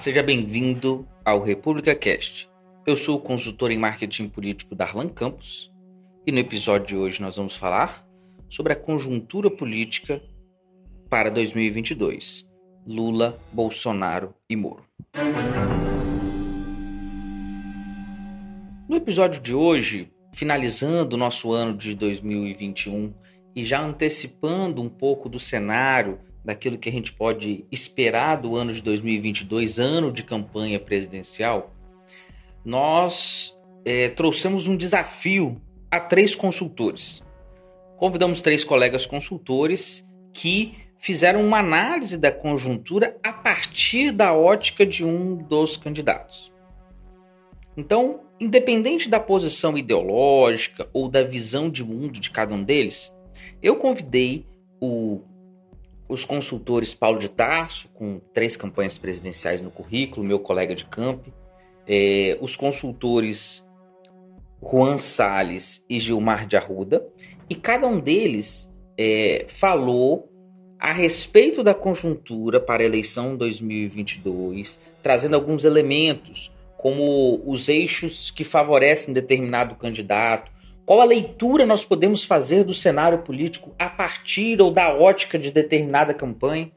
seja bem-vindo ao República Cast. Eu sou o consultor em marketing político Darlan Campos e no episódio de hoje nós vamos falar sobre a conjuntura política para 2022. Lula, Bolsonaro e Moro. No episódio de hoje, finalizando o nosso ano de 2021 e já antecipando um pouco do cenário daquilo que a gente pode esperar do ano de 2022, ano de campanha presidencial, nós é, trouxemos um desafio a três consultores. Convidamos três colegas consultores que fizeram uma análise da conjuntura a partir da ótica de um dos candidatos. Então, independente da posição ideológica ou da visão de mundo de cada um deles, eu convidei o os consultores Paulo de Tarso, com três campanhas presidenciais no currículo, meu colega de camp, é, os consultores Juan Salles e Gilmar de Arruda, e cada um deles é, falou a respeito da conjuntura para a eleição 2022, trazendo alguns elementos, como os eixos que favorecem determinado candidato, qual a leitura nós podemos fazer do cenário político a partir ou da ótica de determinada campanha?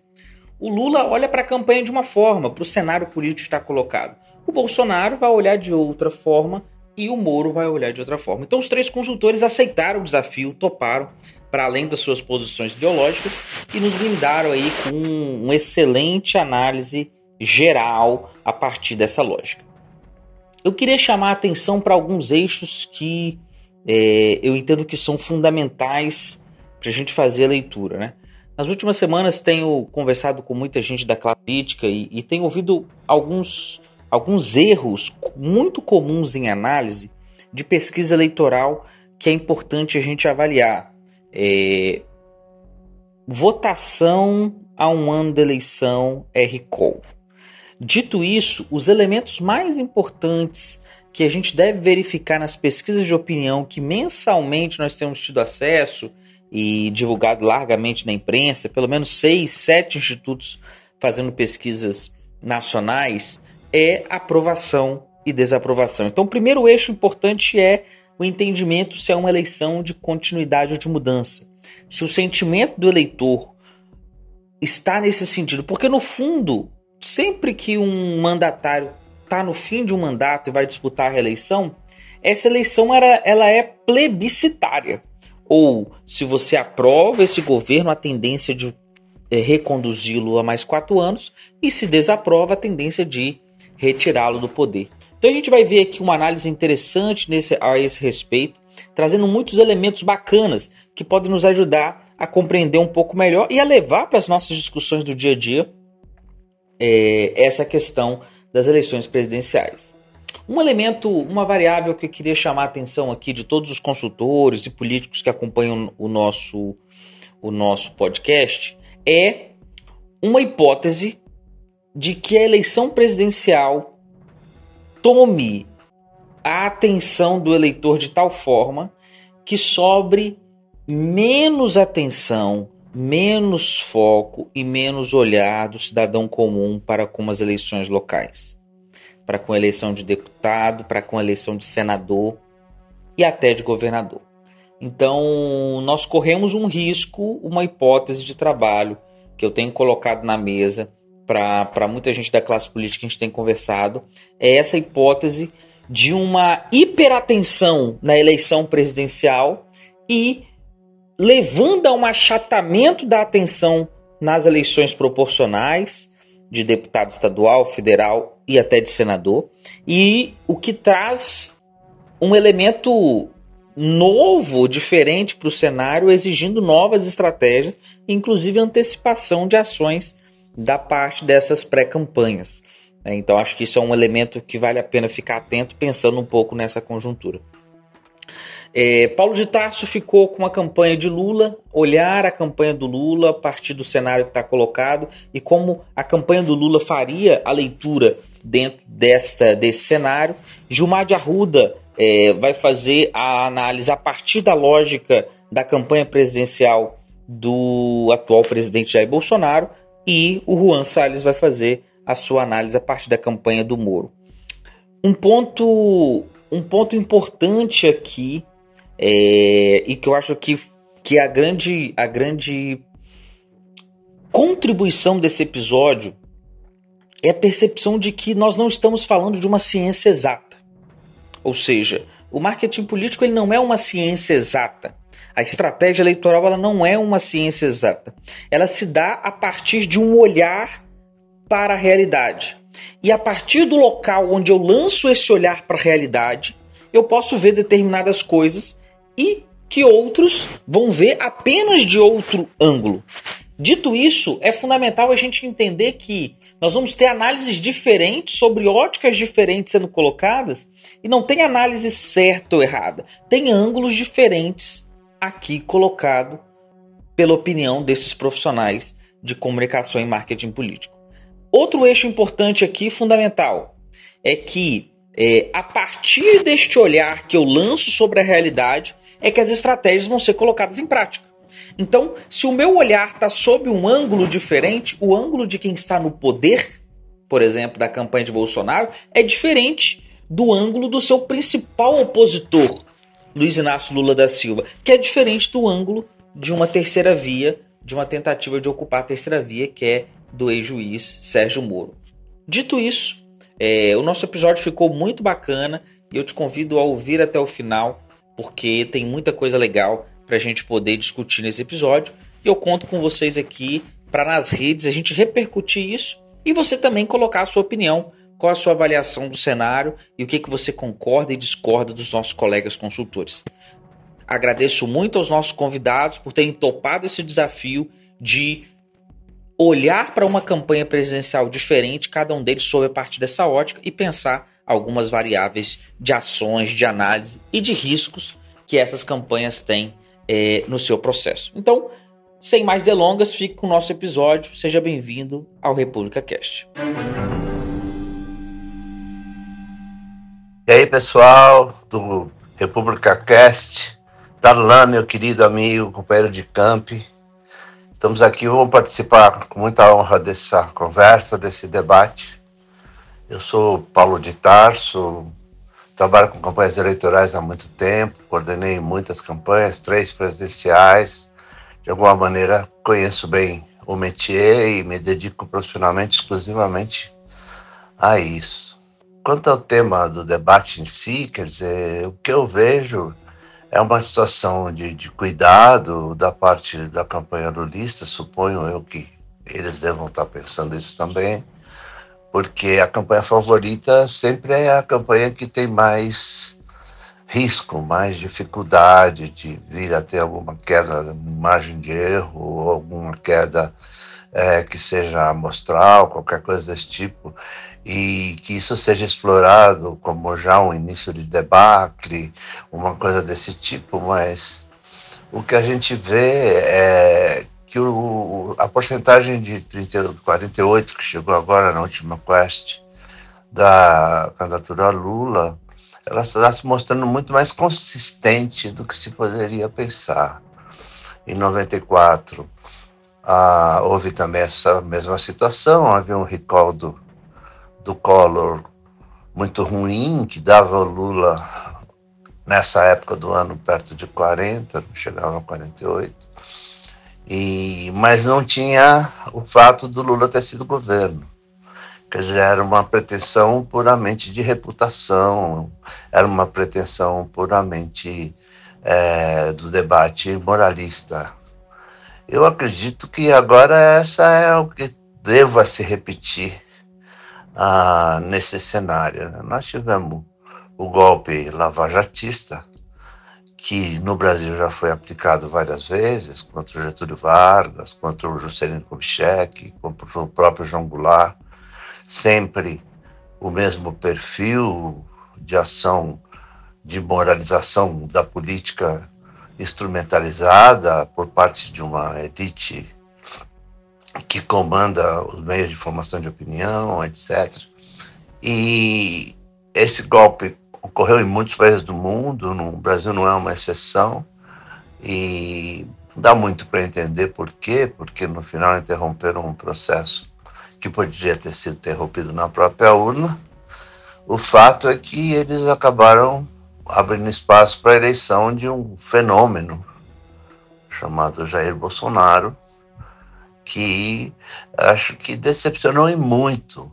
O Lula olha para a campanha de uma forma, para o cenário político que está colocado. O Bolsonaro vai olhar de outra forma e o Moro vai olhar de outra forma. Então, os três consultores aceitaram o desafio, toparam, para além das suas posições ideológicas, e nos brindaram aí com uma excelente análise geral a partir dessa lógica. Eu queria chamar a atenção para alguns eixos que é, eu entendo que são fundamentais para a gente fazer a leitura. Né? Nas últimas semanas tenho conversado com muita gente da crítica e, e tenho ouvido alguns, alguns erros muito comuns em análise de pesquisa eleitoral que é importante a gente avaliar. É, votação a um ano da eleição é recall. Dito isso, os elementos mais importantes que a gente deve verificar nas pesquisas de opinião que mensalmente nós temos tido acesso e divulgado largamente na imprensa, pelo menos seis, sete institutos fazendo pesquisas nacionais, é aprovação e desaprovação. Então, o primeiro eixo importante é o entendimento se é uma eleição de continuidade ou de mudança. Se o sentimento do eleitor está nesse sentido, porque no fundo, sempre que um mandatário está no fim de um mandato e vai disputar a reeleição, essa eleição era, ela é plebiscitária. Ou, se você aprova esse governo, a tendência de é, reconduzi-lo a mais quatro anos, e se desaprova, a tendência de retirá-lo do poder. Então a gente vai ver aqui uma análise interessante nesse, a esse respeito, trazendo muitos elementos bacanas que podem nos ajudar a compreender um pouco melhor e a levar para as nossas discussões do dia a dia é, essa questão das eleições presidenciais. Um elemento, uma variável que eu queria chamar a atenção aqui de todos os consultores e políticos que acompanham o nosso, o nosso podcast é uma hipótese de que a eleição presidencial tome a atenção do eleitor de tal forma que sobre menos atenção menos foco e menos olhar do cidadão comum para com as eleições locais, para com a eleição de deputado, para com a eleição de senador e até de governador. Então, nós corremos um risco, uma hipótese de trabalho que eu tenho colocado na mesa para muita gente da classe política que a gente tem conversado, é essa hipótese de uma hiperatenção na eleição presidencial e levando a um achatamento da atenção nas eleições proporcionais de deputado estadual, federal e até de senador, e o que traz um elemento novo, diferente para o cenário, exigindo novas estratégias, inclusive antecipação de ações da parte dessas pré-campanhas. Então, acho que isso é um elemento que vale a pena ficar atento, pensando um pouco nessa conjuntura. É, Paulo de Tarso ficou com a campanha de Lula, olhar a campanha do Lula a partir do cenário que está colocado e como a campanha do Lula faria a leitura dentro desta, desse cenário. Gilmar de Arruda é, vai fazer a análise a partir da lógica da campanha presidencial do atual presidente Jair Bolsonaro e o Juan Salles vai fazer a sua análise a partir da campanha do Moro. Um ponto, um ponto importante aqui é, e que eu acho que, que a grande, a grande contribuição desse episódio é a percepção de que nós não estamos falando de uma ciência exata. Ou seja, o marketing político ele não é uma ciência exata. A estratégia eleitoral ela não é uma ciência exata. Ela se dá a partir de um olhar para a realidade. E a partir do local onde eu lanço esse olhar para a realidade, eu posso ver determinadas coisas e que outros vão ver apenas de outro ângulo. Dito isso, é fundamental a gente entender que nós vamos ter análises diferentes sobre óticas diferentes sendo colocadas e não tem análise certa ou errada. Tem ângulos diferentes aqui colocado pela opinião desses profissionais de comunicação e marketing político. Outro eixo importante aqui, fundamental, é que é, a partir deste olhar que eu lanço sobre a realidade, é que as estratégias vão ser colocadas em prática. Então, se o meu olhar está sob um ângulo diferente, o ângulo de quem está no poder, por exemplo, da campanha de Bolsonaro, é diferente do ângulo do seu principal opositor, Luiz Inácio Lula da Silva, que é diferente do ângulo de uma terceira via, de uma tentativa de ocupar a terceira via, que é do ex-juiz Sérgio Moro. Dito isso, é, o nosso episódio ficou muito bacana e eu te convido a ouvir até o final, porque tem muita coisa legal para a gente poder discutir nesse episódio. E eu conto com vocês aqui para nas redes a gente repercutir isso e você também colocar a sua opinião, qual a sua avaliação do cenário e o que, que você concorda e discorda dos nossos colegas consultores. Agradeço muito aos nossos convidados por terem topado esse desafio de olhar para uma campanha presidencial diferente, cada um deles sob a partir dessa ótica, e pensar algumas variáveis de ações, de análise e de riscos que essas campanhas têm é, no seu processo. Então, sem mais delongas, fique com o nosso episódio. Seja bem-vindo ao República Cast. E aí, pessoal do República Cast, Darlan, meu querido amigo, companheiro de camp. Estamos aqui, vamos participar com muita honra dessa conversa, desse debate. Eu sou Paulo de Tarso, Trabalho com campanhas eleitorais há muito tempo, coordenei muitas campanhas, três presidenciais. De alguma maneira, conheço bem o métier e me dedico profissionalmente, exclusivamente a isso. Quanto ao tema do debate em si, quer dizer, o que eu vejo é uma situação de, de cuidado da parte da campanha lulista, suponho eu que eles devam estar pensando isso também, porque a campanha favorita sempre é a campanha que tem mais risco, mais dificuldade de vir a ter alguma queda margem de erro, ou alguma queda é, que seja amostral, qualquer coisa desse tipo, e que isso seja explorado como já um início de debacle, uma coisa desse tipo, mas o que a gente vê é que o, a porcentagem de 30, 48 que chegou agora na última quest da candidatura Lula, ela está se mostrando muito mais consistente do que se poderia pensar. Em 94, ah, houve também essa mesma situação, havia um recall do, do Collor muito ruim, que dava ao Lula, nessa época do ano, perto de 40, chegava a 48. E, mas não tinha o fato do Lula ter sido governo. Quer dizer, era uma pretensão puramente de reputação, era uma pretensão puramente é, do debate moralista. Eu acredito que agora essa é o que deva se repetir ah, nesse cenário. Né? Nós tivemos o golpe lavajatista, que no Brasil já foi aplicado várias vezes, contra o Getúlio Vargas, contra o Juscelino Kubitschek, contra o próprio João Goulart, sempre o mesmo perfil de ação de moralização da política instrumentalizada por parte de uma elite que comanda os meios de formação de opinião, etc. E esse golpe ocorreu em muitos países do mundo, no Brasil não é uma exceção, e dá muito para entender por quê, porque no final interromperam um processo que poderia ter sido interrompido na própria urna. O fato é que eles acabaram abrindo espaço para a eleição de um fenômeno chamado Jair Bolsonaro, que acho que decepcionou em muito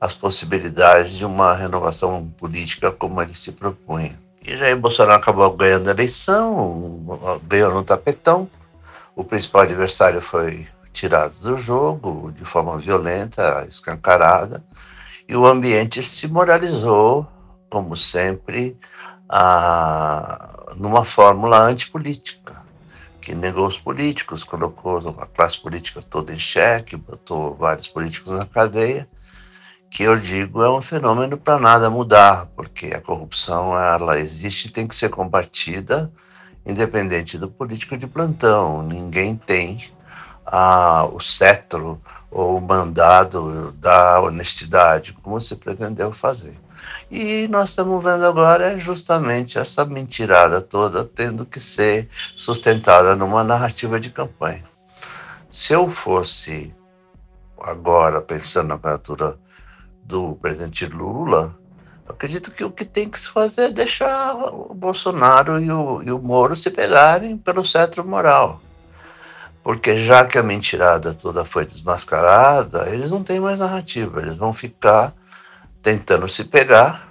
as possibilidades de uma renovação política como ele se propunha. E Jair Bolsonaro acabou ganhando a eleição, ganhou no tapetão. O principal adversário foi tirado do jogo de forma violenta, escancarada, e o ambiente se moralizou, como sempre, a, numa fórmula antipolítica que negou os políticos, colocou a classe política toda em xeque, botou vários políticos na cadeia, que eu digo é um fenômeno para nada mudar, porque a corrupção ela existe e tem que ser combatida independente do político de plantão. Ninguém tem ah, o cetro ou o mandado da honestidade, como se pretendeu fazer. E nós estamos vendo agora justamente essa mentirada toda tendo que ser sustentada numa narrativa de campanha. Se eu fosse agora pensando na candidatura do presidente Lula, acredito que o que tem que se fazer é deixar o Bolsonaro e o, e o Moro se pegarem pelo cetro moral. Porque já que a mentirada toda foi desmascarada, eles não têm mais narrativa, eles vão ficar tentando se pegar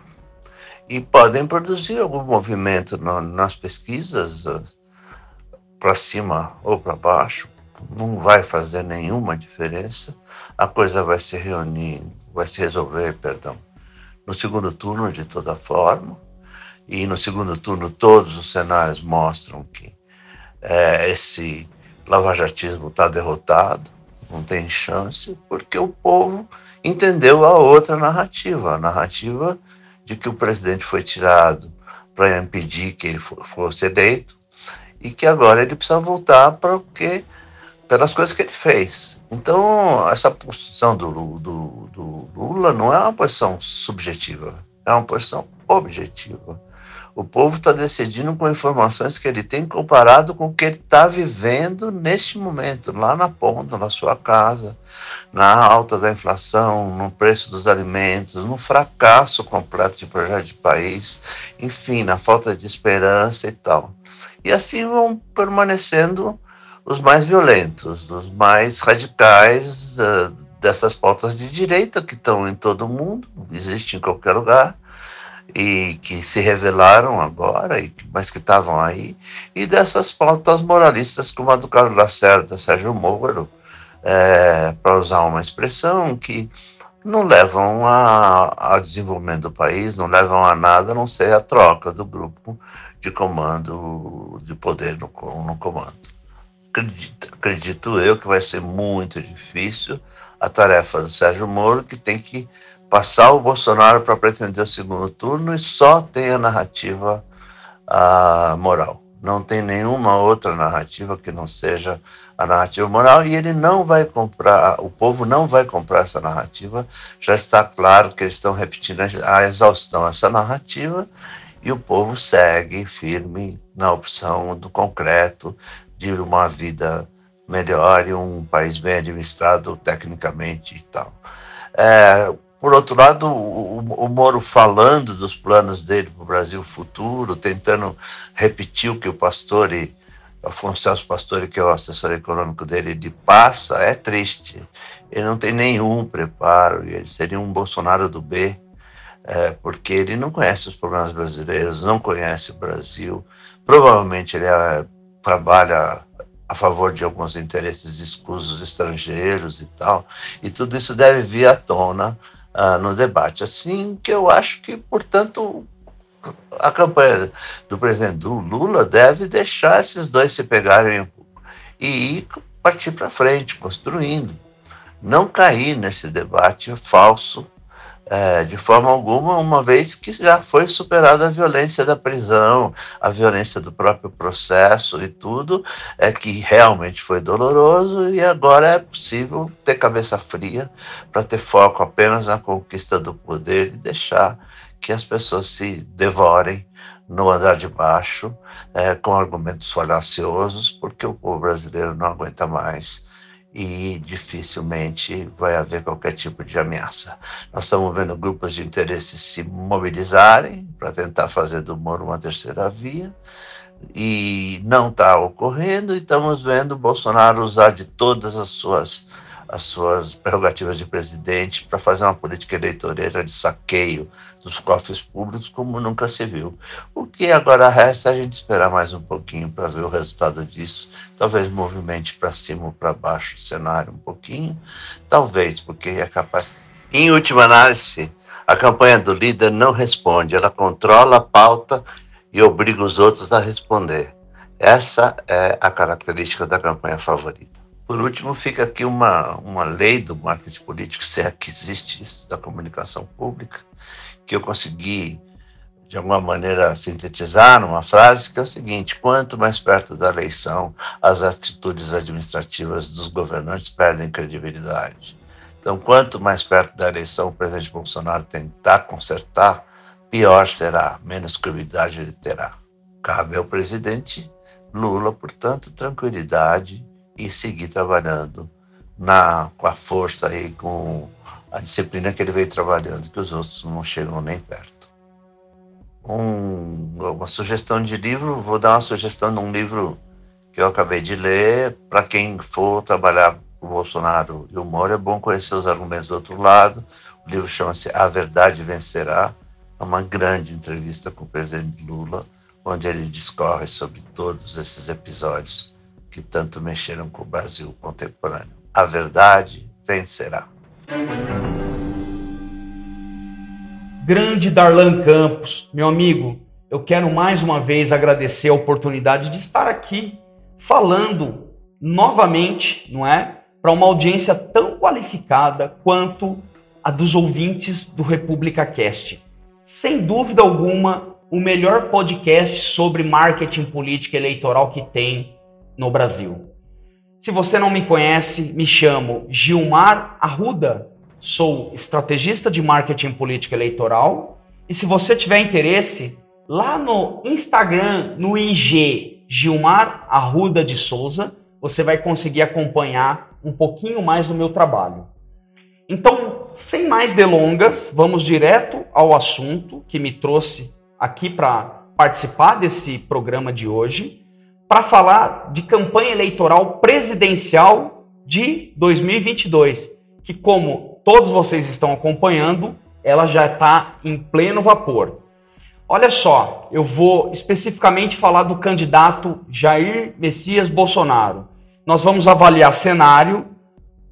e podem produzir algum movimento no, nas pesquisas uh, para cima ou para baixo. Não vai fazer nenhuma diferença. A coisa vai se reunir, vai se resolver, perdão, no segundo turno de toda forma. E no segundo turno todos os cenários mostram que é, esse lavajatismo está derrotado, não tem chance, porque o povo entendeu a outra narrativa, a narrativa de que o presidente foi tirado para impedir que ele fosse eleito e que agora ele precisa voltar para o que pelas coisas que ele fez. Então, essa posição do, do, do Lula não é uma posição subjetiva, é uma posição objetiva. O povo está decidindo com informações que ele tem comparado com o que ele está vivendo neste momento, lá na ponta, na sua casa, na alta da inflação, no preço dos alimentos, no fracasso completo de projeto de país, enfim, na falta de esperança e tal. E assim vão permanecendo os mais violentos, os mais radicais uh, dessas pautas de direita que estão em todo mundo, existem em qualquer lugar e que se revelaram agora, mas que estavam aí, e dessas pautas moralistas como a do Carlos Lacerda, Sérgio Moro, é, para usar uma expressão que não levam a, a desenvolvimento do país, não levam a nada a não ser a troca do grupo de comando, de poder no, no comando. Acredito, acredito eu que vai ser muito difícil a tarefa do Sérgio Moro, que tem que passar o Bolsonaro para pretender o segundo turno e só tem a narrativa a moral. Não tem nenhuma outra narrativa que não seja a narrativa moral e ele não vai comprar, o povo não vai comprar essa narrativa. Já está claro que eles estão repetindo a exaustão essa narrativa e o povo segue firme na opção do concreto de uma vida melhor e um país bem administrado tecnicamente e tal. É, por outro lado, o, o Moro falando dos planos dele para o Brasil futuro, tentando repetir o que o Pastore, Afonso Celso Pastore, que é o assessor econômico dele, ele passa, é triste. Ele não tem nenhum preparo, ele seria um Bolsonaro do B, é, porque ele não conhece os problemas brasileiros, não conhece o Brasil. Provavelmente ele é, trabalha a favor de alguns interesses escusos estrangeiros e tal, e tudo isso deve vir à tona uh, no debate. Assim que eu acho que, portanto, a campanha do presidente Lula deve deixar esses dois se pegarem e ir partir para frente, construindo. Não cair nesse debate falso é, de forma alguma, uma vez que já foi superada a violência da prisão, a violência do próprio processo e tudo, é que realmente foi doloroso e agora é possível ter cabeça fria para ter foco apenas na conquista do poder e deixar que as pessoas se devorem no andar de baixo é, com argumentos falaciosos, porque o povo brasileiro não aguenta mais e dificilmente vai haver qualquer tipo de ameaça. Nós estamos vendo grupos de interesse se mobilizarem para tentar fazer do Moro uma terceira via e não está ocorrendo, e estamos vendo Bolsonaro usar de todas as suas as suas prerrogativas de presidente para fazer uma política eleitoreira de saqueio dos cofres públicos como nunca se viu. O que agora resta é a gente esperar mais um pouquinho para ver o resultado disso. Talvez movimente para cima ou para baixo o cenário um pouquinho. Talvez, porque é capaz. Em última análise, a campanha do líder não responde, ela controla a pauta e obriga os outros a responder. Essa é a característica da campanha favorita. Por último, fica aqui uma, uma lei do marketing político, se é que existe isso, da comunicação pública, que eu consegui, de alguma maneira, sintetizar numa frase, que é o seguinte: quanto mais perto da eleição, as atitudes administrativas dos governantes perdem credibilidade. Então, quanto mais perto da eleição o presidente Bolsonaro tentar consertar, pior será, menos credibilidade ele terá. Cabe ao presidente Lula, portanto, tranquilidade e seguir trabalhando na, com a força e com a disciplina que ele veio trabalhando, que os outros não chegam nem perto. Um, uma sugestão de livro, vou dar uma sugestão de um livro que eu acabei de ler. Para quem for trabalhar com o Bolsonaro e o Moro, é bom conhecer os argumentos do outro lado. O livro chama-se A Verdade Vencerá. É uma grande entrevista com o presidente Lula, onde ele discorre sobre todos esses episódios que tanto mexeram com o Brasil contemporâneo. A verdade vencerá. Grande Darlan Campos, meu amigo, eu quero mais uma vez agradecer a oportunidade de estar aqui falando novamente, não é? Para uma audiência tão qualificada quanto a dos ouvintes do República Cast. Sem dúvida alguma, o melhor podcast sobre marketing política eleitoral que tem no Brasil. Se você não me conhece, me chamo Gilmar Arruda, sou estrategista de marketing política eleitoral. E se você tiver interesse, lá no Instagram, no IG Gilmar Arruda de Souza, você vai conseguir acompanhar um pouquinho mais do meu trabalho. Então, sem mais delongas, vamos direto ao assunto que me trouxe aqui para participar desse programa de hoje para falar de campanha eleitoral presidencial de 2022, que, como todos vocês estão acompanhando, ela já está em pleno vapor. Olha só, eu vou especificamente falar do candidato Jair Messias Bolsonaro. Nós vamos avaliar cenário,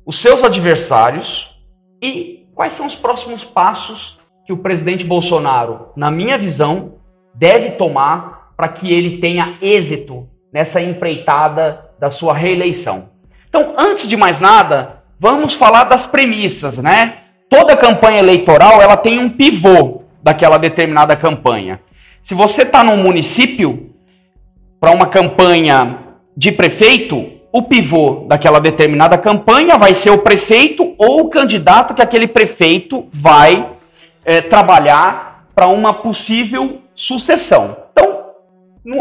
os seus adversários e quais são os próximos passos que o presidente Bolsonaro, na minha visão, deve tomar para que ele tenha êxito nessa empreitada da sua reeleição. Então, antes de mais nada, vamos falar das premissas, né? Toda campanha eleitoral ela tem um pivô daquela determinada campanha. Se você está num município para uma campanha de prefeito, o pivô daquela determinada campanha vai ser o prefeito ou o candidato que aquele prefeito vai é, trabalhar para uma possível sucessão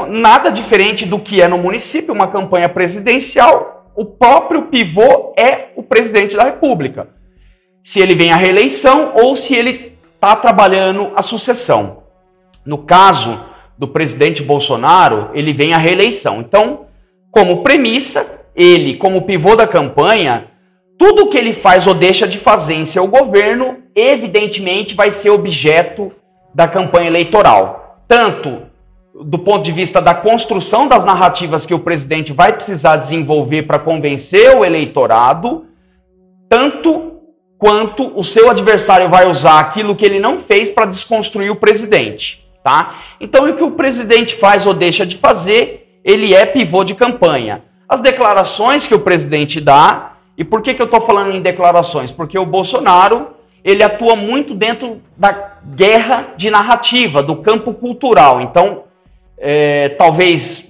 nada diferente do que é no município, uma campanha presidencial, o próprio pivô é o presidente da República. Se ele vem à reeleição ou se ele está trabalhando a sucessão. No caso do presidente Bolsonaro, ele vem à reeleição. Então, como premissa, ele, como pivô da campanha, tudo que ele faz ou deixa de fazer em seu governo, evidentemente vai ser objeto da campanha eleitoral. Tanto do ponto de vista da construção das narrativas que o presidente vai precisar desenvolver para convencer o eleitorado, tanto quanto o seu adversário vai usar aquilo que ele não fez para desconstruir o presidente, tá? Então, o que o presidente faz ou deixa de fazer, ele é pivô de campanha. As declarações que o presidente dá, e por que, que eu estou falando em declarações? Porque o Bolsonaro ele atua muito dentro da guerra de narrativa, do campo cultural. Então, é, talvez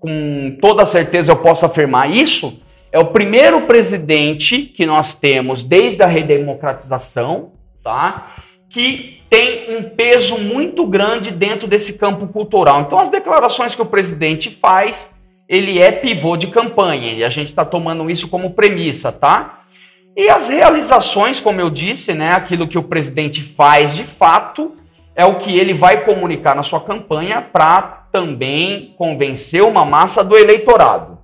com toda certeza eu posso afirmar isso, é o primeiro presidente que nós temos desde a redemocratização, tá? que tem um peso muito grande dentro desse campo cultural. Então, as declarações que o presidente faz, ele é pivô de campanha, e a gente está tomando isso como premissa, tá? E as realizações, como eu disse, né, aquilo que o presidente faz de fato, é o que ele vai comunicar na sua campanha para também convencer uma massa do eleitorado.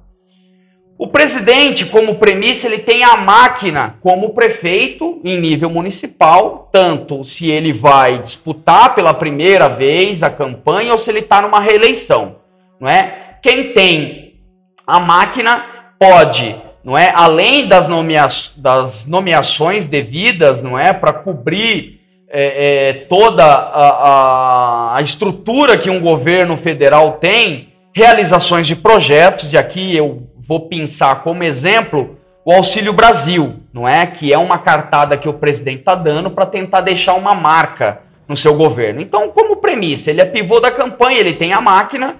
O presidente, como premissa, ele tem a máquina como prefeito em nível municipal, tanto se ele vai disputar pela primeira vez a campanha ou se ele está numa reeleição, não é? Quem tem a máquina pode, não é? Além das, nomea das nomeações devidas, não é, para cobrir é, é, toda a, a, a estrutura que um governo federal tem, realizações de projetos, e aqui eu vou pensar como exemplo o Auxílio Brasil, não é? Que é uma cartada que o presidente está dando para tentar deixar uma marca no seu governo. Então, como premissa, ele é pivô da campanha, ele tem a máquina,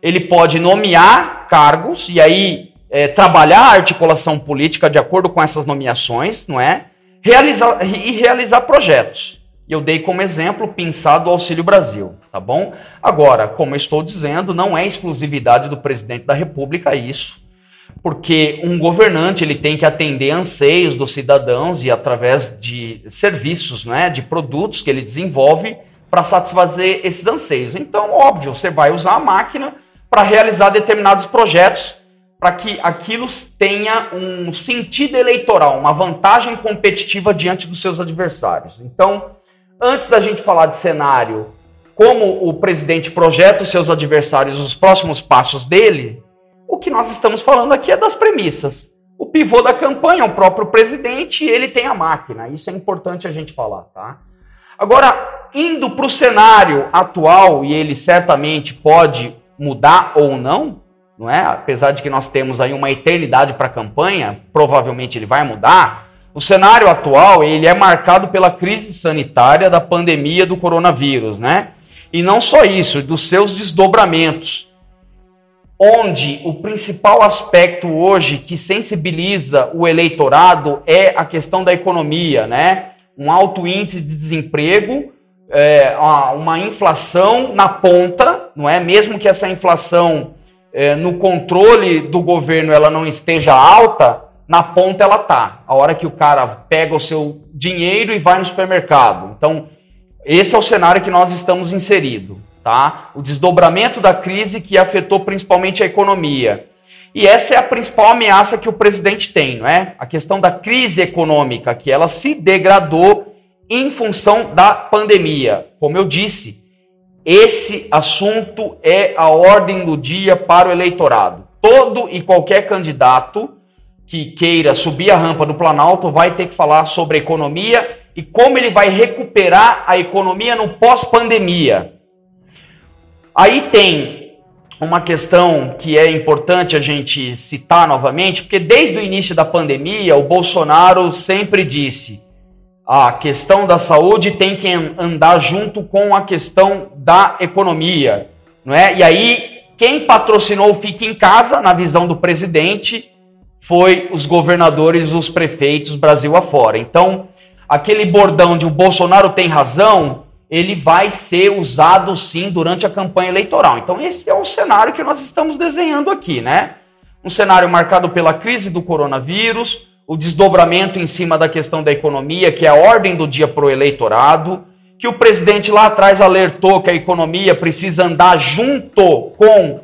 ele pode nomear cargos e aí é, trabalhar a articulação política de acordo com essas nomeações, não é? Realizar, e realizar projetos. E eu dei como exemplo pensado o Auxílio Brasil, tá bom? Agora, como eu estou dizendo, não é exclusividade do presidente da República isso porque um governante ele tem que atender anseios dos cidadãos e através de serviços, né, de produtos que ele desenvolve para satisfazer esses anseios. Então, óbvio, você vai usar a máquina para realizar determinados projetos para que aquilo tenha um sentido eleitoral, uma vantagem competitiva diante dos seus adversários. Então, antes da gente falar de cenário, como o presidente projeta os seus adversários, os próximos passos dele, o que nós estamos falando aqui é das premissas. O pivô da campanha é o próprio presidente e ele tem a máquina. Isso é importante a gente falar, tá? Agora, indo para o cenário atual, e ele certamente pode mudar ou não, não é? Apesar de que nós temos aí uma eternidade para a campanha, provavelmente ele vai mudar. O cenário atual, ele é marcado pela crise sanitária da pandemia do coronavírus, né? E não só isso, dos seus desdobramentos onde o principal aspecto hoje que sensibiliza o eleitorado é a questão da economia, né? Um alto índice de desemprego, é, uma inflação na ponta, não é? Mesmo que essa inflação é, no controle do governo ela não esteja alta, na ponta ela tá. A hora que o cara pega o seu dinheiro e vai no supermercado. Então, esse é o cenário que nós estamos inseridos tá? O desdobramento da crise que afetou principalmente a economia. E essa é a principal ameaça que o presidente tem, não é? A questão da crise econômica, que ela se degradou em função da pandemia. Como eu disse, esse assunto é a ordem do dia para o eleitorado. Todo e qualquer candidato que queira subir a rampa do Planalto vai ter que falar sobre economia e como ele vai recuperar a economia no pós-pandemia. Aí tem uma questão que é importante a gente citar novamente, porque desde o início da pandemia, o Bolsonaro sempre disse: a questão da saúde tem que andar junto com a questão da economia, não é? E aí quem patrocinou o Fique em Casa, na visão do presidente, foi os governadores, os prefeitos Brasil afora. Então, aquele bordão de o Bolsonaro tem razão, ele vai ser usado sim durante a campanha eleitoral. Então, esse é o cenário que nós estamos desenhando aqui, né? Um cenário marcado pela crise do coronavírus, o desdobramento em cima da questão da economia, que é a ordem do dia para o eleitorado, que o presidente lá atrás alertou que a economia precisa andar junto com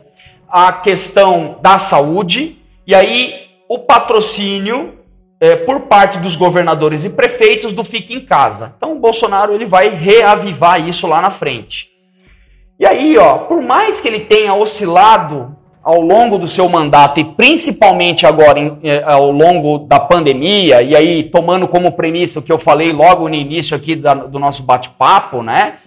a questão da saúde, e aí o patrocínio é, por parte dos governadores e prefeitos do fique em casa. Então o Bolsonaro ele vai reavivar isso lá na frente. E aí, ó, por mais que ele tenha oscilado ao longo do seu mandato e principalmente agora em, é, ao longo da pandemia, e aí tomando como premissa o que eu falei logo no início aqui da, do nosso bate-papo, né?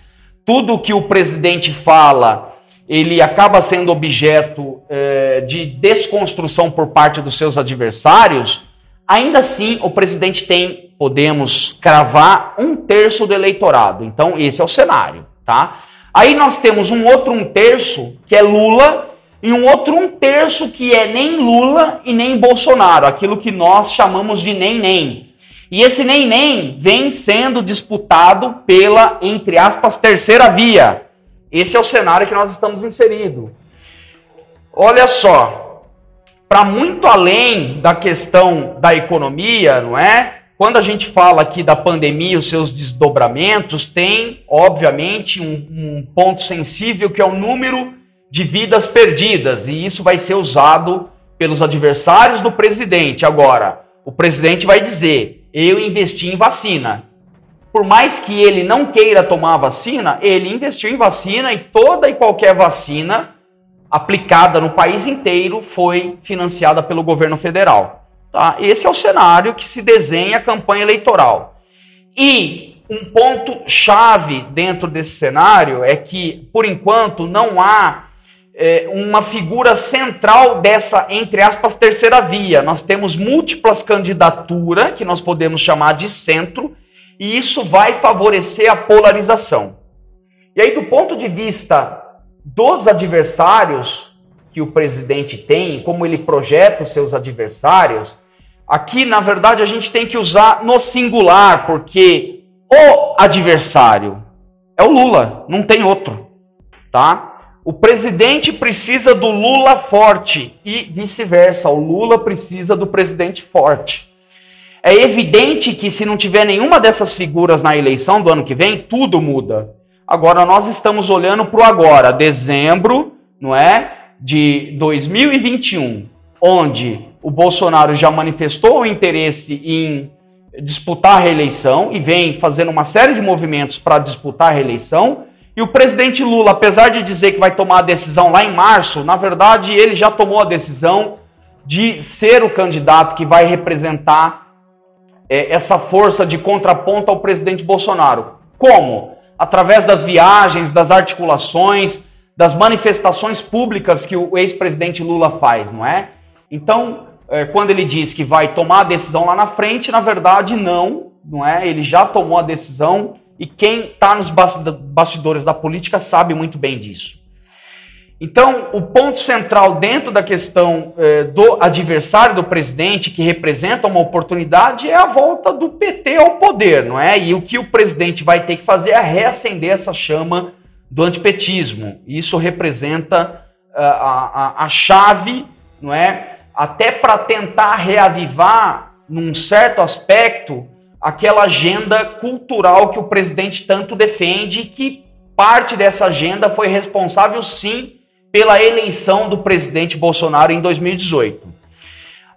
Tudo que o presidente fala, ele acaba sendo objeto é, de desconstrução por parte dos seus adversários Ainda assim, o presidente tem, podemos cravar, um terço do eleitorado. Então, esse é o cenário, tá? Aí nós temos um outro um terço, que é Lula, e um outro um terço que é nem Lula e nem Bolsonaro, aquilo que nós chamamos de nem-nem. E esse nem-nem vem sendo disputado pela, entre aspas, terceira via. Esse é o cenário que nós estamos inseridos. Olha só, para muito além da questão da economia, não é? Quando a gente fala aqui da pandemia, os seus desdobramentos, tem, obviamente, um, um ponto sensível que é o número de vidas perdidas, e isso vai ser usado pelos adversários do presidente. Agora, o presidente vai dizer: eu investi em vacina. Por mais que ele não queira tomar a vacina, ele investiu em vacina e toda e qualquer vacina aplicada no país inteiro foi financiada pelo governo federal. Tá? Esse é o cenário que se desenha a campanha eleitoral. E um ponto chave dentro desse cenário é que, por enquanto, não há é, uma figura central dessa, entre aspas, terceira via. Nós temos múltiplas candidaturas, que nós podemos chamar de centro, e isso vai favorecer a polarização. E aí, do ponto de vista dos adversários que o presidente tem, como ele projeta os seus adversários, Aqui, na verdade, a gente tem que usar no singular, porque o adversário é o Lula, não tem outro, tá? O presidente precisa do Lula forte e vice-versa, o Lula precisa do presidente forte. É evidente que se não tiver nenhuma dessas figuras na eleição do ano que vem, tudo muda. Agora nós estamos olhando para o agora, dezembro, não é? De 2021, onde o Bolsonaro já manifestou o interesse em disputar a reeleição e vem fazendo uma série de movimentos para disputar a reeleição. E o presidente Lula, apesar de dizer que vai tomar a decisão lá em março, na verdade ele já tomou a decisão de ser o candidato que vai representar é, essa força de contraponto ao presidente Bolsonaro. Como? Através das viagens, das articulações, das manifestações públicas que o ex-presidente Lula faz, não é? Então, é, quando ele diz que vai tomar a decisão lá na frente, na verdade não, não é? Ele já tomou a decisão e quem está nos bastidores da política sabe muito bem disso. Então, o ponto central dentro da questão é, do adversário do presidente, que representa uma oportunidade, é a volta do PT ao poder, não é? E o que o presidente vai ter que fazer é reacender essa chama do antipetismo. Isso representa a, a, a chave, não é? até para tentar reavivar, num certo aspecto, aquela agenda cultural que o presidente tanto defende, que parte dessa agenda foi responsável, sim, pela eleição do presidente Bolsonaro em 2018.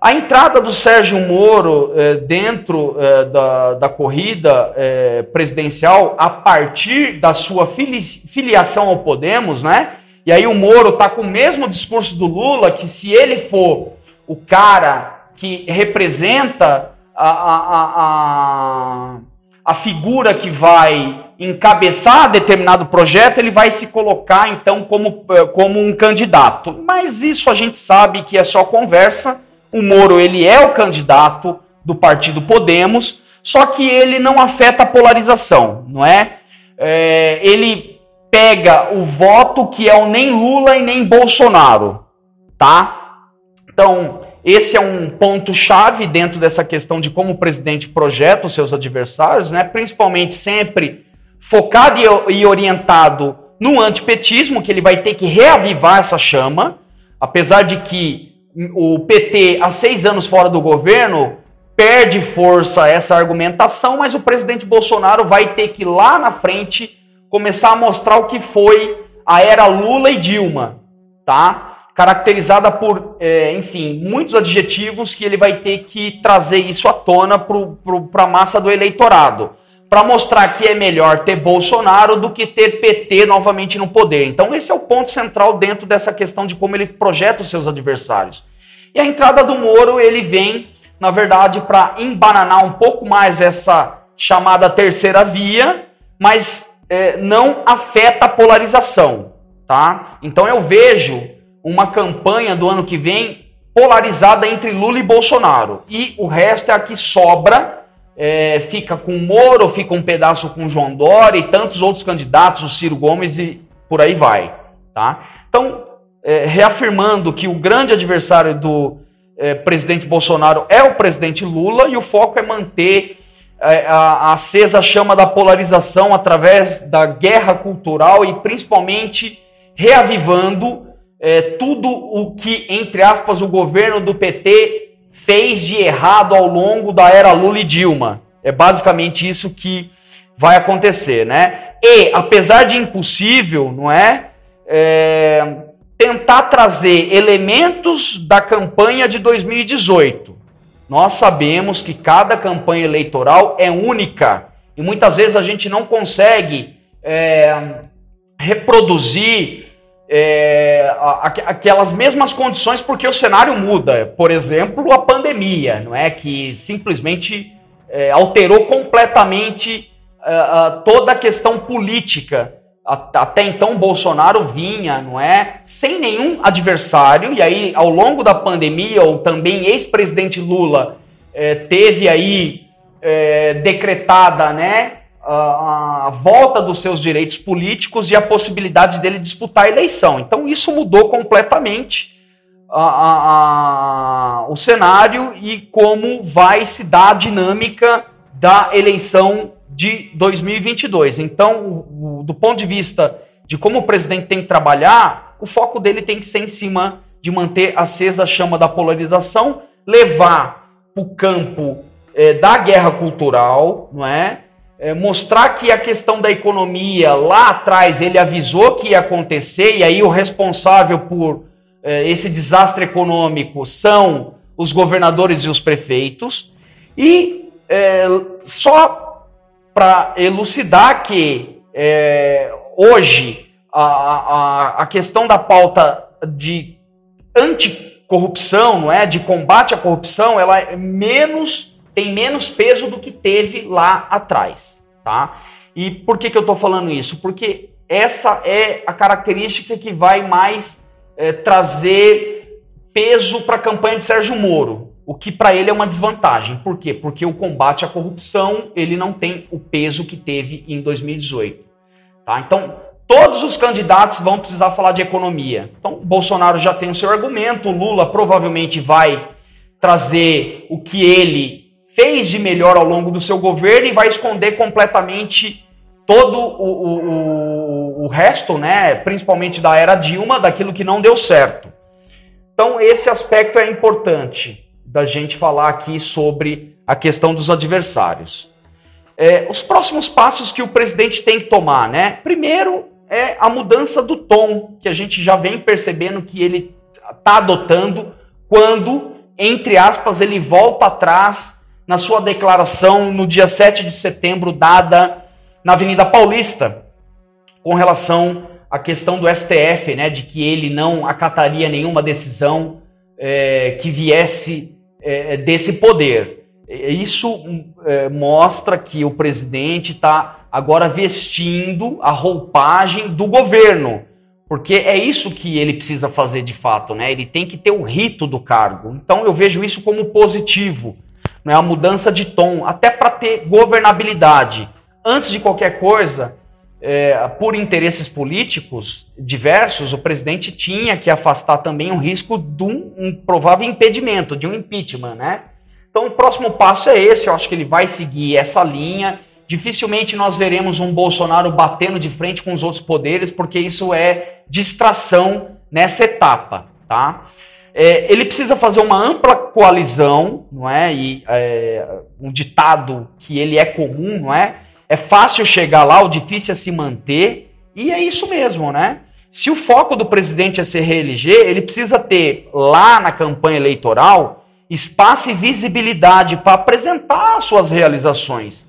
A entrada do Sérgio Moro eh, dentro eh, da, da, corrida eh, presidencial, a partir da sua fili filiação ao Podemos, né? E aí o Moro está com o mesmo discurso do Lula, que se ele for o cara que representa a, a, a, a figura que vai encabeçar determinado projeto, ele vai se colocar então como, como um candidato. Mas isso a gente sabe que é só conversa. O Moro ele é o candidato do partido Podemos, só que ele não afeta a polarização, não é? é ele pega o voto que é o nem Lula e nem Bolsonaro, tá? Então, esse é um ponto-chave dentro dessa questão de como o presidente projeta os seus adversários, né? principalmente sempre focado e orientado no antipetismo, que ele vai ter que reavivar essa chama, apesar de que o PT, há seis anos fora do governo, perde força essa argumentação, mas o presidente Bolsonaro vai ter que lá na frente começar a mostrar o que foi a era Lula e Dilma, tá? caracterizada por, é, enfim, muitos adjetivos que ele vai ter que trazer isso à tona para a massa do eleitorado, para mostrar que é melhor ter Bolsonaro do que ter PT novamente no poder. Então, esse é o ponto central dentro dessa questão de como ele projeta os seus adversários. E a entrada do Moro, ele vem, na verdade, para embananar um pouco mais essa chamada terceira via, mas é, não afeta a polarização. Tá? Então, eu vejo uma campanha do ano que vem polarizada entre Lula e Bolsonaro. E o resto é a que sobra, é, fica com Moro, fica um pedaço com João Dória e tantos outros candidatos, o Ciro Gomes e por aí vai. Tá? Então, é, reafirmando que o grande adversário do é, presidente Bolsonaro é o presidente Lula e o foco é manter é, a, a acesa chama da polarização através da guerra cultural e principalmente reavivando é, tudo o que, entre aspas, o governo do PT fez de errado ao longo da era Lula e Dilma. É basicamente isso que vai acontecer, né? E, apesar de impossível, não é? é tentar trazer elementos da campanha de 2018. Nós sabemos que cada campanha eleitoral é única e muitas vezes a gente não consegue é, reproduzir é, aquelas mesmas condições porque o cenário muda. Por exemplo, a pandemia, não é que simplesmente é, alterou completamente uh, toda a questão política. Até então, Bolsonaro vinha, não é, sem nenhum adversário, e aí, ao longo da pandemia, ou também ex-presidente Lula é, teve aí é, decretada, né, a, a, volta dos seus direitos políticos e a possibilidade dele disputar a eleição. Então, isso mudou completamente a, o cenário e como vai se dar a dinâmica da eleição de 2022. Então, o, o, do ponto de vista de como o presidente tem que trabalhar, o foco dele tem que ser em cima de manter acesa a chama da polarização, levar para o campo é, da guerra cultural, não é? É? Mostrar que a questão da economia lá atrás ele avisou que ia acontecer e aí o responsável por é, esse desastre econômico são os governadores e os prefeitos e é, só para elucidar que é, hoje a, a, a questão da pauta de anticorrupção, não é, de combate à corrupção, ela é menos tem menos peso do que teve lá atrás, tá? E por que, que eu estou falando isso? Porque essa é a característica que vai mais é, trazer peso para a campanha de Sérgio Moro o que para ele é uma desvantagem. Por quê? Porque o combate à corrupção ele não tem o peso que teve em 2018. Tá? Então, todos os candidatos vão precisar falar de economia. Então, Bolsonaro já tem o seu argumento, Lula provavelmente vai trazer o que ele fez de melhor ao longo do seu governo e vai esconder completamente todo o, o, o, resto, né, principalmente da era Dilma, daquilo que não deu certo. Então, esse aspecto é importante da gente falar aqui sobre a questão dos adversários. É, os próximos passos que o presidente tem que tomar, né? Primeiro é a mudança do tom, que a gente já vem percebendo que ele está adotando quando, entre aspas, ele volta atrás na sua declaração no dia 7 de setembro, dada na Avenida Paulista, com relação à questão do STF, né? De que ele não acataria nenhuma decisão é, que viesse é, desse poder. Isso é, mostra que o presidente está agora vestindo a roupagem do governo, porque é isso que ele precisa fazer de fato, né? Ele tem que ter o rito do cargo. Então eu vejo isso como positivo, né? A mudança de tom, até para ter governabilidade. Antes de qualquer coisa, é, por interesses políticos diversos, o presidente tinha que afastar também o risco de um, um, provável impedimento, de um impeachment, né? Então, o próximo passo é esse. Eu acho que ele vai seguir essa linha. Dificilmente nós veremos um Bolsonaro batendo de frente com os outros poderes, porque isso é distração nessa etapa, tá? É, ele precisa fazer uma ampla coalizão, não é? E é, um ditado que ele é comum, não é? é fácil chegar lá, o difícil é se manter, e é isso mesmo, né? Se o foco do presidente é se reeleger, ele precisa ter lá na campanha eleitoral espaço e visibilidade para apresentar suas realizações.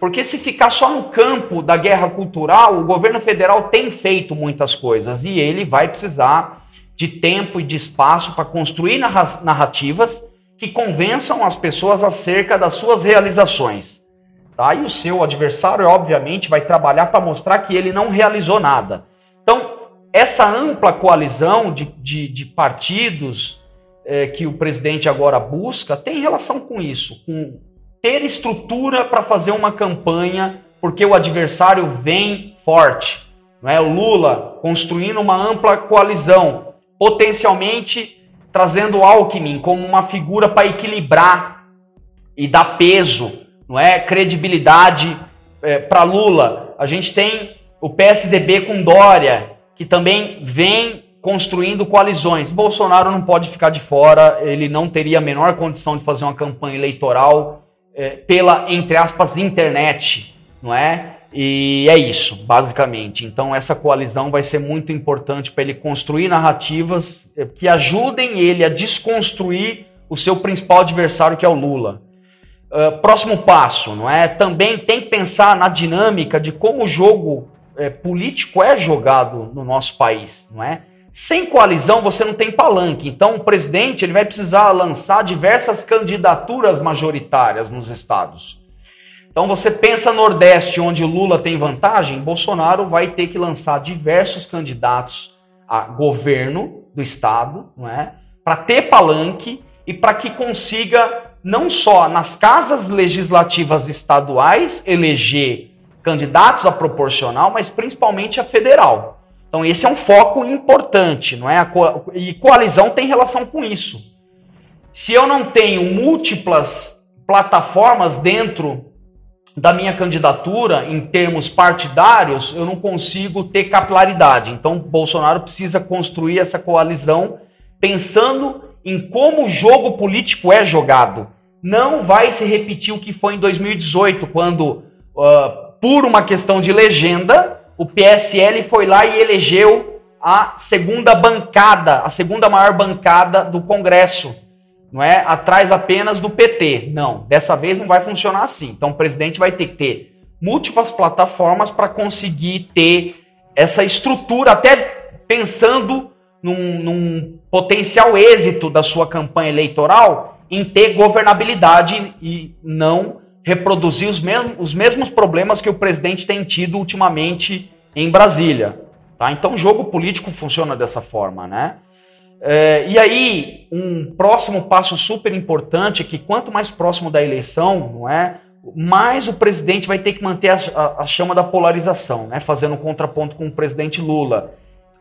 Porque se ficar só no campo da guerra cultural, o governo federal tem feito muitas coisas e ele vai precisar de tempo e de espaço para construir narrativas que convençam as pessoas acerca das suas realizações. Tá? E o seu adversário, obviamente, vai trabalhar para mostrar que ele não realizou nada. Então, essa ampla coalizão de, de, de partidos é, que o presidente agora busca tem relação com isso, com ter estrutura para fazer uma campanha, porque o adversário vem forte. Não é? O Lula construindo uma ampla coalizão, potencialmente trazendo Alckmin como uma figura para equilibrar e dar peso não é? Credibilidade é, para Lula. A gente tem o PSDB com Dória, que também vem construindo coalizões. Bolsonaro não pode ficar de fora, ele não teria a menor condição de fazer uma campanha eleitoral é, pela, entre aspas, internet, não é? E é isso, basicamente. Então, essa coalizão vai ser muito importante para ele construir narrativas é, que ajudem ele a desconstruir o seu principal adversário, que é o Lula. Uh, próximo passo, não é? Também tem que pensar na dinâmica de como o jogo é, político é jogado no nosso país, não é? Sem coalizão você não tem palanque. Então o presidente ele vai precisar lançar diversas candidaturas majoritárias nos estados. Então você pensa Nordeste, onde Lula tem vantagem, Bolsonaro vai ter que lançar diversos candidatos a governo do estado, não é? Para ter palanque e para que consiga não só nas casas legislativas estaduais eleger candidatos a proporcional, mas principalmente a federal. Então esse é um foco importante, não é? E coalizão tem relação com isso. Se eu não tenho múltiplas plataformas dentro da minha candidatura em termos partidários, eu não consigo ter capilaridade. Então Bolsonaro precisa construir essa coalizão pensando em como o jogo político é jogado. Não vai se repetir o que foi em 2018, quando uh, por uma questão de legenda, o PSL foi lá e elegeu a segunda bancada, a segunda maior bancada do Congresso, não é? Atrás apenas do PT. Não, dessa vez não vai funcionar assim. Então o presidente vai ter que ter múltiplas plataformas para conseguir ter essa estrutura, até pensando num, num potencial êxito da sua campanha eleitoral em ter governabilidade e não reproduzir os, mesmos, os mesmos problemas que o presidente tem tido ultimamente em Brasília. Tá? Então, o jogo político funciona dessa forma, né? É, e aí, um próximo passo super importante é que quanto mais próximo da eleição, não é, mais o presidente vai ter que manter a, a, a chama da polarização, né, fazendo um contraponto com o presidente Lula.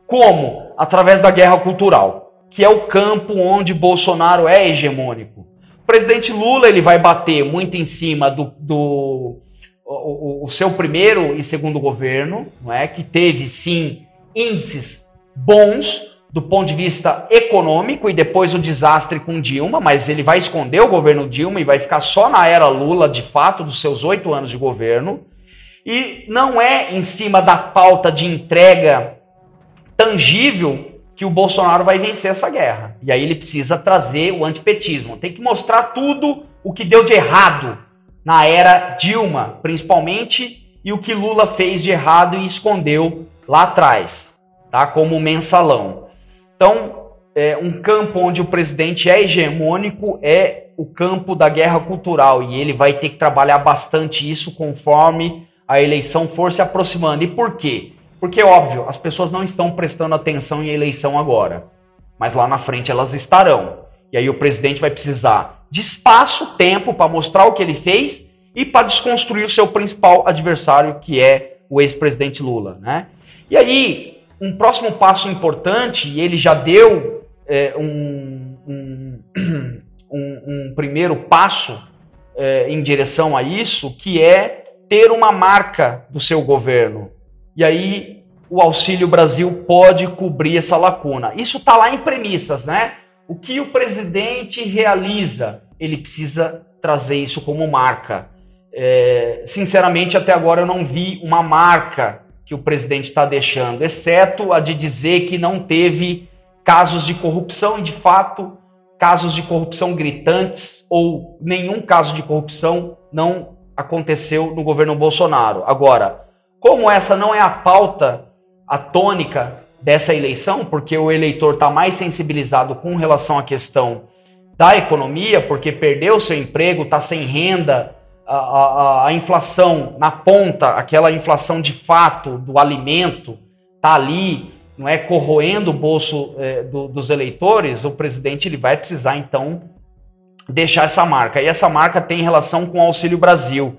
Como? Através da guerra cultural, que é o campo onde Bolsonaro é hegemônico. O presidente Lula ele vai bater muito em cima do, do o, o, seu primeiro e segundo governo, não é? que teve sim índices bons do ponto de vista econômico e depois o desastre com Dilma, mas ele vai esconder o governo Dilma e vai ficar só na era Lula, de fato, dos seus oito anos de governo. E não é em cima da pauta de entrega tangível que o Bolsonaro vai vencer essa guerra. E aí ele precisa trazer o antipetismo. Tem que mostrar tudo o que deu de errado na era Dilma, principalmente, e o que Lula fez de errado e escondeu lá atrás, tá? Como mensalão. Então, é, um campo onde o presidente é hegemônico é o campo da guerra cultural e ele vai ter que trabalhar bastante isso conforme a eleição for se aproximando. E por quê? Porque, óbvio, as pessoas não estão prestando atenção em eleição agora, mas lá na frente elas estarão. E aí o presidente vai precisar de espaço, tempo para mostrar o que ele fez e para desconstruir o seu principal adversário, que é o ex-presidente Lula. Né? E aí, um próximo passo importante, e ele já deu é, um, um, um, um, primeiro passo é, em direção a isso, que é ter uma marca do seu governo. E aí o Auxílio Brasil pode cobrir essa lacuna. Isso está lá em premissas, né? O que o presidente realiza, ele precisa trazer isso como marca. É, sinceramente, até agora eu não vi uma marca que o presidente está deixando, exceto a de dizer que não teve casos de corrupção e, de fato, casos de corrupção gritantes ou nenhum caso de corrupção não aconteceu no governo Bolsonaro. Agora, como essa não é a pauta, a tônica dessa eleição, porque o eleitor está mais sensibilizado com relação à questão da economia, porque perdeu seu emprego, está sem renda, a, a, a, inflação na ponta, aquela inflação de fato do alimento, está ali, não é corroendo o bolso é, do, dos eleitores, o presidente ele vai precisar então deixar essa marca. E essa marca tem relação com o Auxílio Brasil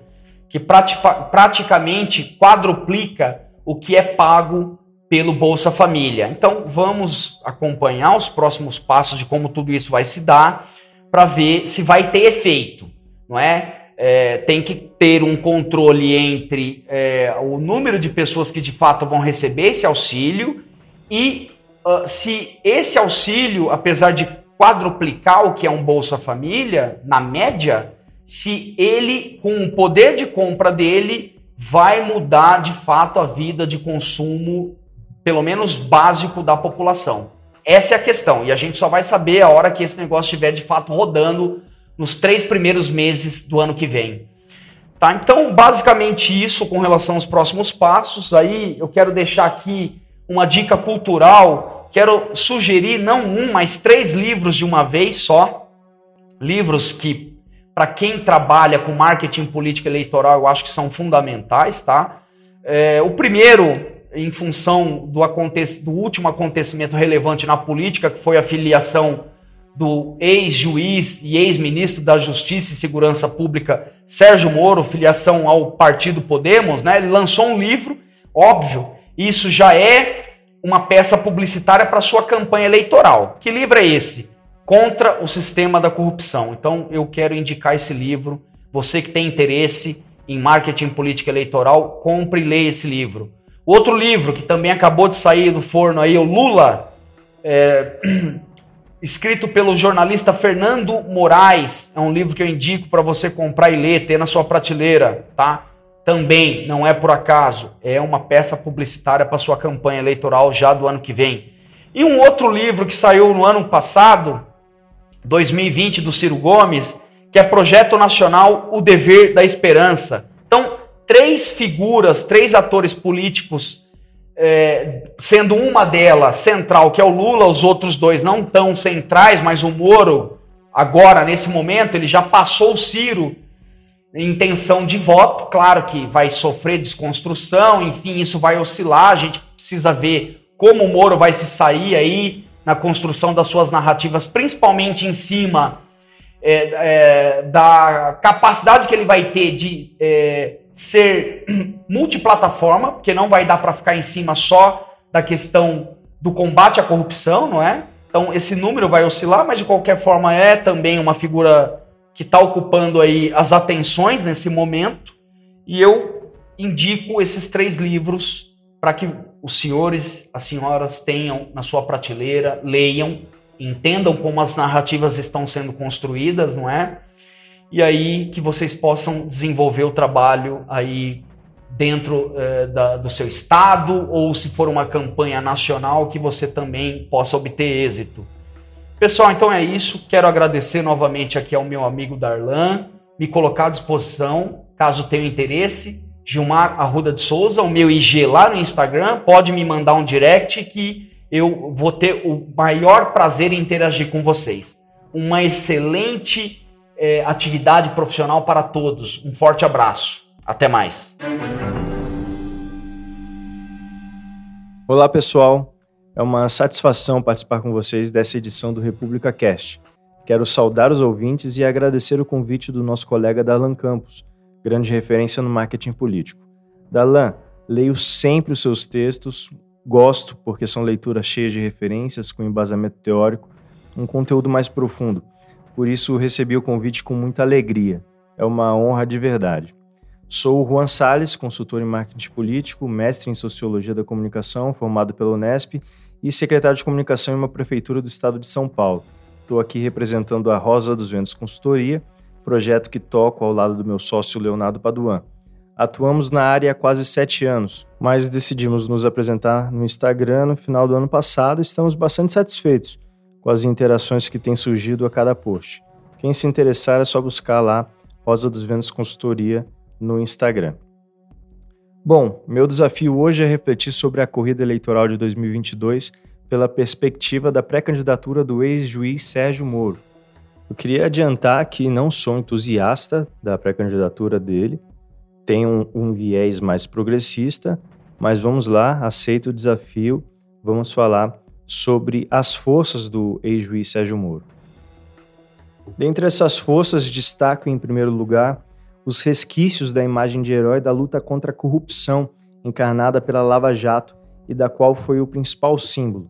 que praticamente quadruplica o que é pago pelo Bolsa Família. Então vamos acompanhar os próximos passos de como tudo isso vai se dar para ver se vai ter efeito, não é? É? tem que ter um controle entre é, o número de pessoas que de fato vão receber esse auxílio e uh, se esse auxílio, apesar de quadruplicar o que é um Bolsa Família, na média, se ele, com o poder de compra dele, vai mudar de fato a vida de consumo, pelo menos básico, da população. Essa é a questão. E a gente só vai saber a hora que esse negócio estiver de fato rodando nos três primeiros meses do ano que vem. Tá? Então, basicamente isso com relação aos próximos passos. Aí eu quero deixar aqui uma dica cultural. Quero sugerir não um, mas três livros de uma vez só. Livros que, para quem trabalha com marketing política eleitoral, eu acho que são fundamentais. Tá? É, o primeiro em função do, do último acontecimento relevante na política, que foi a filiação do ex-juiz e ex-ministro da Justiça e Segurança Pública, Sérgio Moro, filiação ao partido Podemos, né? Ele lançou um livro, óbvio, isso já é uma peça publicitária para sua campanha eleitoral. Que livro é esse? Contra o sistema da corrupção. Então, eu quero indicar esse livro. Você que tem interesse em marketing política eleitoral, compre e leia esse livro. Outro livro que também acabou de sair do forno aí, o Lula, é, escrito pelo jornalista Fernando Moraes. É um livro que eu indico para você comprar e ler, ter na sua prateleira, tá? Também não é por acaso, é uma peça publicitária para sua campanha eleitoral já do ano que vem. E um outro livro que saiu no ano passado, 2020, do Ciro Gomes, que é Projeto Nacional O Dever da Esperança. Então, três figuras, três atores políticos, é, sendo uma delas central, que é o Lula, os outros dois não tão centrais, mas o Moro, agora, nesse momento, ele já passou o Ciro em intenção de voto, claro que vai sofrer desconstrução, enfim, isso vai oscilar, a gente precisa ver como o Moro vai se sair aí na construção das suas narrativas, principalmente em cima é, é, da capacidade que ele vai ter de é, ser multiplataforma, porque não vai dar para ficar em cima só da questão do combate à corrupção, não é? Então esse número vai oscilar, mas de qualquer forma é também uma figura que está ocupando aí as atenções nesse momento. E eu indico esses três livros para que os senhores, as senhoras tenham na sua prateleira, leiam, entendam como as narrativas estão sendo construídas, não é? E aí que vocês possam desenvolver o trabalho aí dentro eh, da, do seu estado ou se for uma campanha nacional que você também possa obter êxito. Pessoal, então é isso. Quero agradecer novamente aqui ao meu amigo Darlan, me colocar à disposição, caso tenha interesse. Gilmar Arruda de Souza, o meu IG lá no Instagram, pode me mandar um direct que eu vou ter o maior prazer em interagir com vocês. Uma excelente é, atividade profissional para todos. Um forte abraço. Até mais. Olá, pessoal. É uma satisfação participar com vocês dessa edição do República Cast. Quero saudar os ouvintes e agradecer o convite do nosso colega Darlan Campos, grande referência no marketing político. Darlan, leio sempre os seus textos, gosto porque são leituras cheias de referências, com embasamento teórico, um conteúdo mais profundo por isso recebi o convite com muita alegria. É uma honra de verdade. Sou o Juan Sales, consultor em marketing político, mestre em sociologia da comunicação, formado pela Unesp e secretário de comunicação em uma prefeitura do estado de São Paulo. Estou aqui representando a Rosa dos Ventos Consultoria, projeto que toco ao lado do meu sócio Leonardo Paduan. Atuamos na área há quase sete anos, mas decidimos nos apresentar no Instagram no final do ano passado e estamos bastante satisfeitos com as interações que têm surgido a cada post. Quem se interessar é só buscar lá Rosa dos Ventos Consultoria no Instagram. Bom, meu desafio hoje é refletir sobre a corrida eleitoral de 2022 pela perspectiva da pré-candidatura do ex-juiz Sérgio Moro. Eu queria adiantar que não sou entusiasta da pré-candidatura dele, tenho um, um viés mais progressista, mas vamos lá, aceito o desafio, vamos falar sobre as forças do ex-juiz Sérgio Moro. Dentre essas forças, destaco em primeiro lugar os resquícios da imagem de herói da luta contra a corrupção encarnada pela Lava Jato e da qual foi o principal símbolo.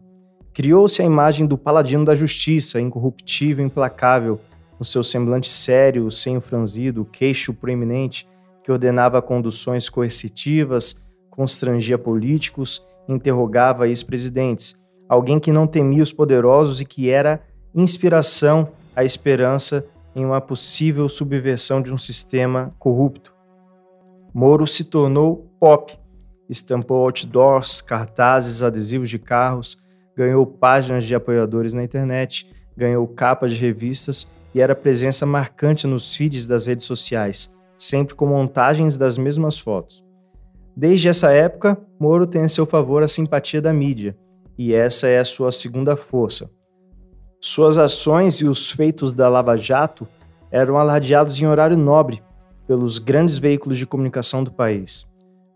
Criou-se a imagem do paladino da justiça, incorruptível, implacável, no seu semblante sério, sem o franzido, queixo proeminente, que ordenava conduções coercitivas, constrangia políticos, interrogava ex-presidentes, alguém que não temia os poderosos e que era inspiração à esperança em uma possível subversão de um sistema corrupto. Moro se tornou pop, estampou outdoors, cartazes, adesivos de carros, ganhou páginas de apoiadores na internet, ganhou capas de revistas e era presença marcante nos feeds das redes sociais, sempre com montagens das mesmas fotos. Desde essa época, Moro tem a seu favor a simpatia da mídia, e essa é a sua segunda força. Suas ações e os feitos da Lava Jato eram alardeados em horário nobre pelos grandes veículos de comunicação do país.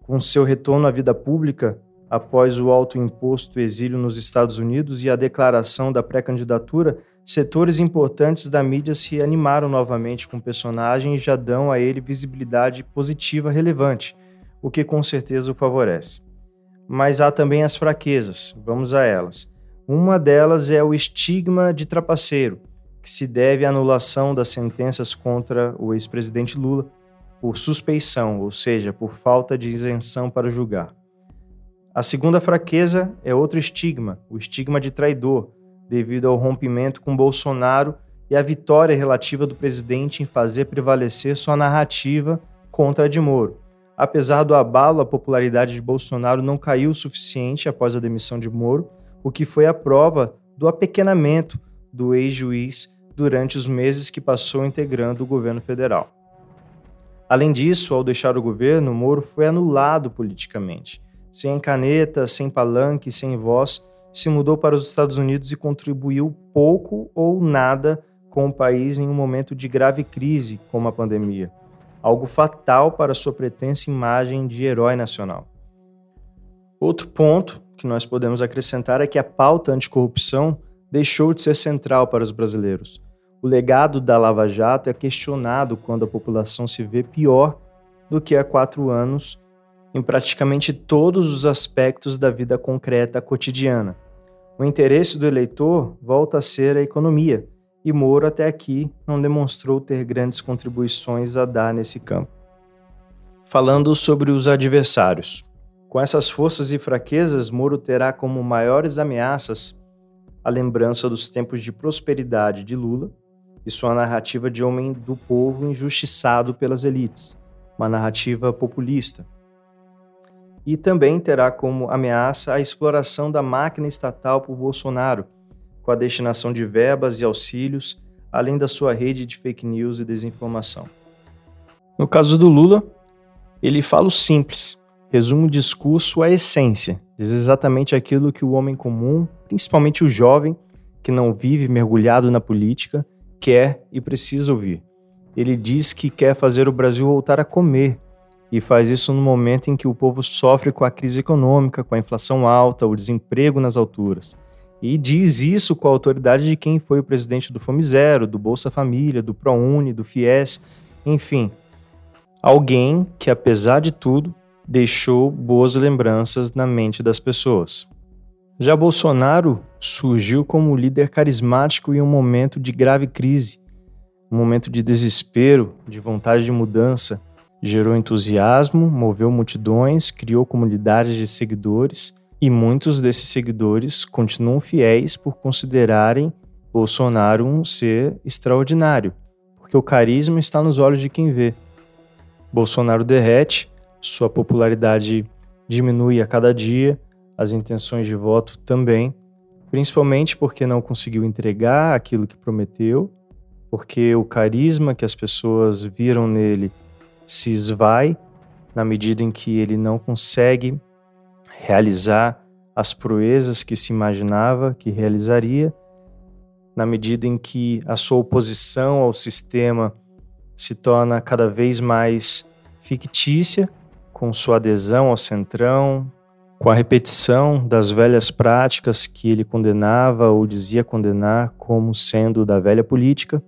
Com seu retorno à vida pública, após o alto imposto exílio nos Estados Unidos e a declaração da pré-candidatura, setores importantes da mídia se animaram novamente com o personagem e já dão a ele visibilidade positiva relevante, o que com certeza o favorece. Mas há também as fraquezas, vamos a elas. Uma delas é o estigma de trapaceiro, que se deve à anulação das sentenças contra o ex-presidente Lula por suspeição, ou seja, por falta de isenção para julgar. A segunda fraqueza é outro estigma, o estigma de traidor, devido ao rompimento com Bolsonaro e à vitória relativa do presidente em fazer prevalecer sua narrativa contra a de Moro. Apesar do abalo, a popularidade de Bolsonaro não caiu o suficiente após a demissão de Moro, o que foi a prova do apequenamento do ex-juiz durante os meses que passou integrando o governo federal. Além disso, ao deixar o governo, Moro foi anulado politicamente. Sem caneta, sem palanque, sem voz, se mudou para os Estados Unidos e contribuiu pouco ou nada com o país em um momento de grave crise como a pandemia, algo fatal para sua pretensa imagem de herói nacional. Outro ponto que nós podemos acrescentar é que a pauta anticorrupção deixou de ser central para os brasileiros. O legado da Lava Jato é questionado quando a população se vê pior do que há quatro anos em praticamente todos os aspectos da vida concreta cotidiana. O interesse do eleitor volta a ser a economia, e Moro até aqui não demonstrou ter grandes contribuições a dar nesse campo. Falando sobre os adversários. Com essas forças e fraquezas, Moro terá como maiores ameaças a lembrança dos tempos de prosperidade de Lula e sua narrativa de homem do povo injustiçado pelas elites, uma narrativa populista, e também terá como ameaça a exploração da máquina estatal por Bolsonaro, com a destinação de verbas e auxílios, além da sua rede de fake news e desinformação. No caso do Lula, ele fala o simples, resume o discurso à essência, diz exatamente aquilo que o homem comum, principalmente o jovem, que não vive mergulhado na política, quer e precisa ouvir. Ele diz que quer fazer o Brasil voltar a comer, e faz isso no momento em que o povo sofre com a crise econômica, com a inflação alta, o desemprego nas alturas. E diz isso com a autoridade de quem foi o presidente do Fome Zero, do Bolsa Família, do ProUni, do FIES, enfim, alguém que, apesar de tudo, deixou boas lembranças na mente das pessoas. Já Bolsonaro surgiu como líder carismático em um momento de grave crise, um momento de desespero, de vontade de mudança, Gerou entusiasmo, moveu multidões, criou comunidades de seguidores e muitos desses seguidores continuam fiéis por considerarem Bolsonaro um ser extraordinário, porque o carisma está nos olhos de quem vê. Bolsonaro derrete, sua popularidade diminui a cada dia, as intenções de voto também, principalmente porque não conseguiu entregar aquilo que prometeu, porque o carisma que as pessoas viram nele se esvai na medida em que ele não consegue realizar as proezas que se imaginava que realizaria, na medida em que a sua oposição ao sistema se torna cada vez mais fictícia, com sua adesão ao centrão, com a repetição das velhas práticas que ele condenava ou dizia condenar como sendo da velha política.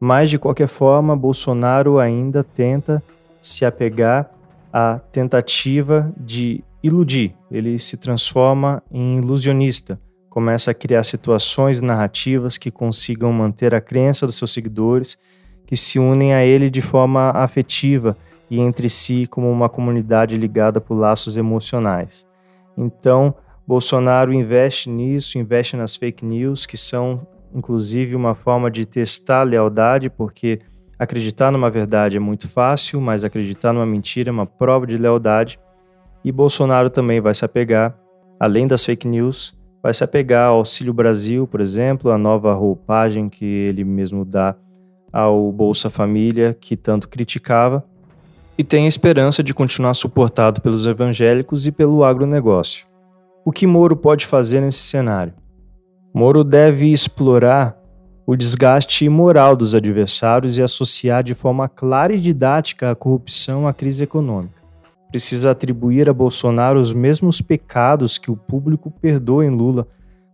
Mas, de qualquer forma, Bolsonaro ainda tenta se apegar à tentativa de iludir. Ele se transforma em ilusionista, começa a criar situações narrativas que consigam manter a crença dos seus seguidores, que se unem a ele de forma afetiva e entre si como uma comunidade ligada por laços emocionais. Então, Bolsonaro investe nisso, investe nas fake news, que são inclusive uma forma de testar a lealdade, porque acreditar numa verdade é muito fácil, mas acreditar numa mentira é uma prova de lealdade. E Bolsonaro também vai se apegar, além das fake news, vai se apegar ao Auxílio Brasil, por exemplo, a nova roupagem que ele mesmo dá ao Bolsa Família, que tanto criticava, e tem a esperança de continuar suportado pelos evangélicos e pelo agronegócio. O que Moro pode fazer nesse cenário? Moro deve explorar o desgaste moral dos adversários e associar de forma clara e didática a corrupção à crise econômica. Precisa atribuir a Bolsonaro os mesmos pecados que o público perdoa em Lula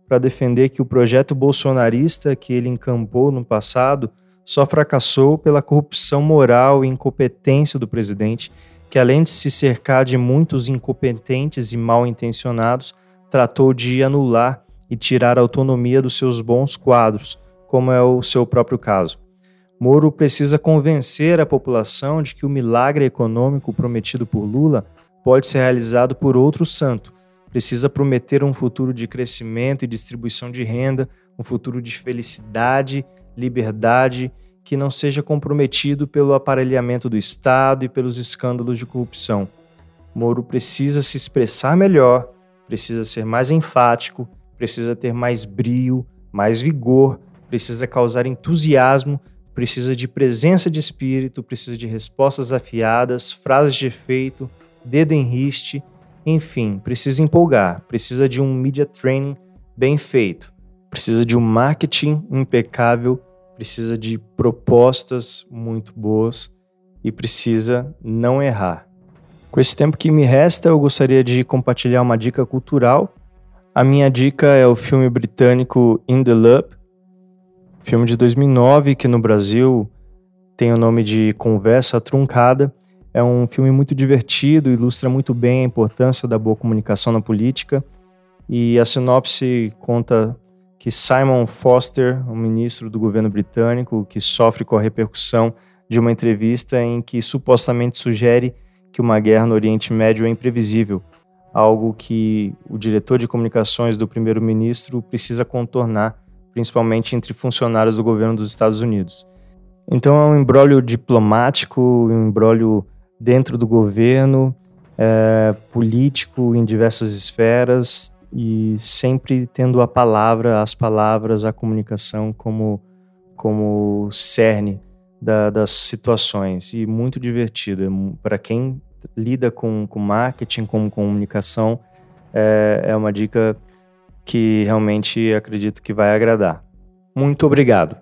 para defender que o projeto bolsonarista que ele encampou no passado só fracassou pela corrupção moral e incompetência do presidente, que além de se cercar de muitos incompetentes e mal intencionados, tratou de anular e tirar a autonomia dos seus bons quadros, como é o seu próprio caso. Moro precisa convencer a população de que o milagre econômico prometido por Lula pode ser realizado por outro santo. Precisa prometer um futuro de crescimento e distribuição de renda, um futuro de felicidade, liberdade, que não seja comprometido pelo aparelhamento do Estado e pelos escândalos de corrupção. Moro precisa se expressar melhor, precisa ser mais enfático, precisa ter mais brio, mais vigor, precisa causar entusiasmo, precisa de presença de espírito, precisa de respostas afiadas, frases de efeito, dedo em riste, enfim, precisa empolgar, precisa de um media training bem feito, precisa de um marketing impecável, precisa de propostas muito boas e precisa não errar. Com esse tempo que me resta, eu gostaria de compartilhar uma dica cultural a minha dica é o filme britânico In the Loop, filme de 2009 que no Brasil tem o nome de Conversa Truncada. É um filme muito divertido, ilustra muito bem a importância da boa comunicação na política. E a sinopse conta que Simon Foster, um ministro do governo britânico, que sofre com a repercussão de uma entrevista em que supostamente sugere que uma guerra no Oriente Médio é imprevisível algo que o diretor de comunicações do primeiro-ministro precisa contornar, principalmente entre funcionários do governo dos Estados Unidos. Então é um embrólio diplomático, um embrólio dentro do governo, é, político em diversas esferas e sempre tendo a palavra, as palavras, a comunicação como, como cerne da, das situações e muito divertido. É Para quem lida com, com marketing, com comunicação, é, é uma dica que realmente acredito que vai agradar. Muito obrigado.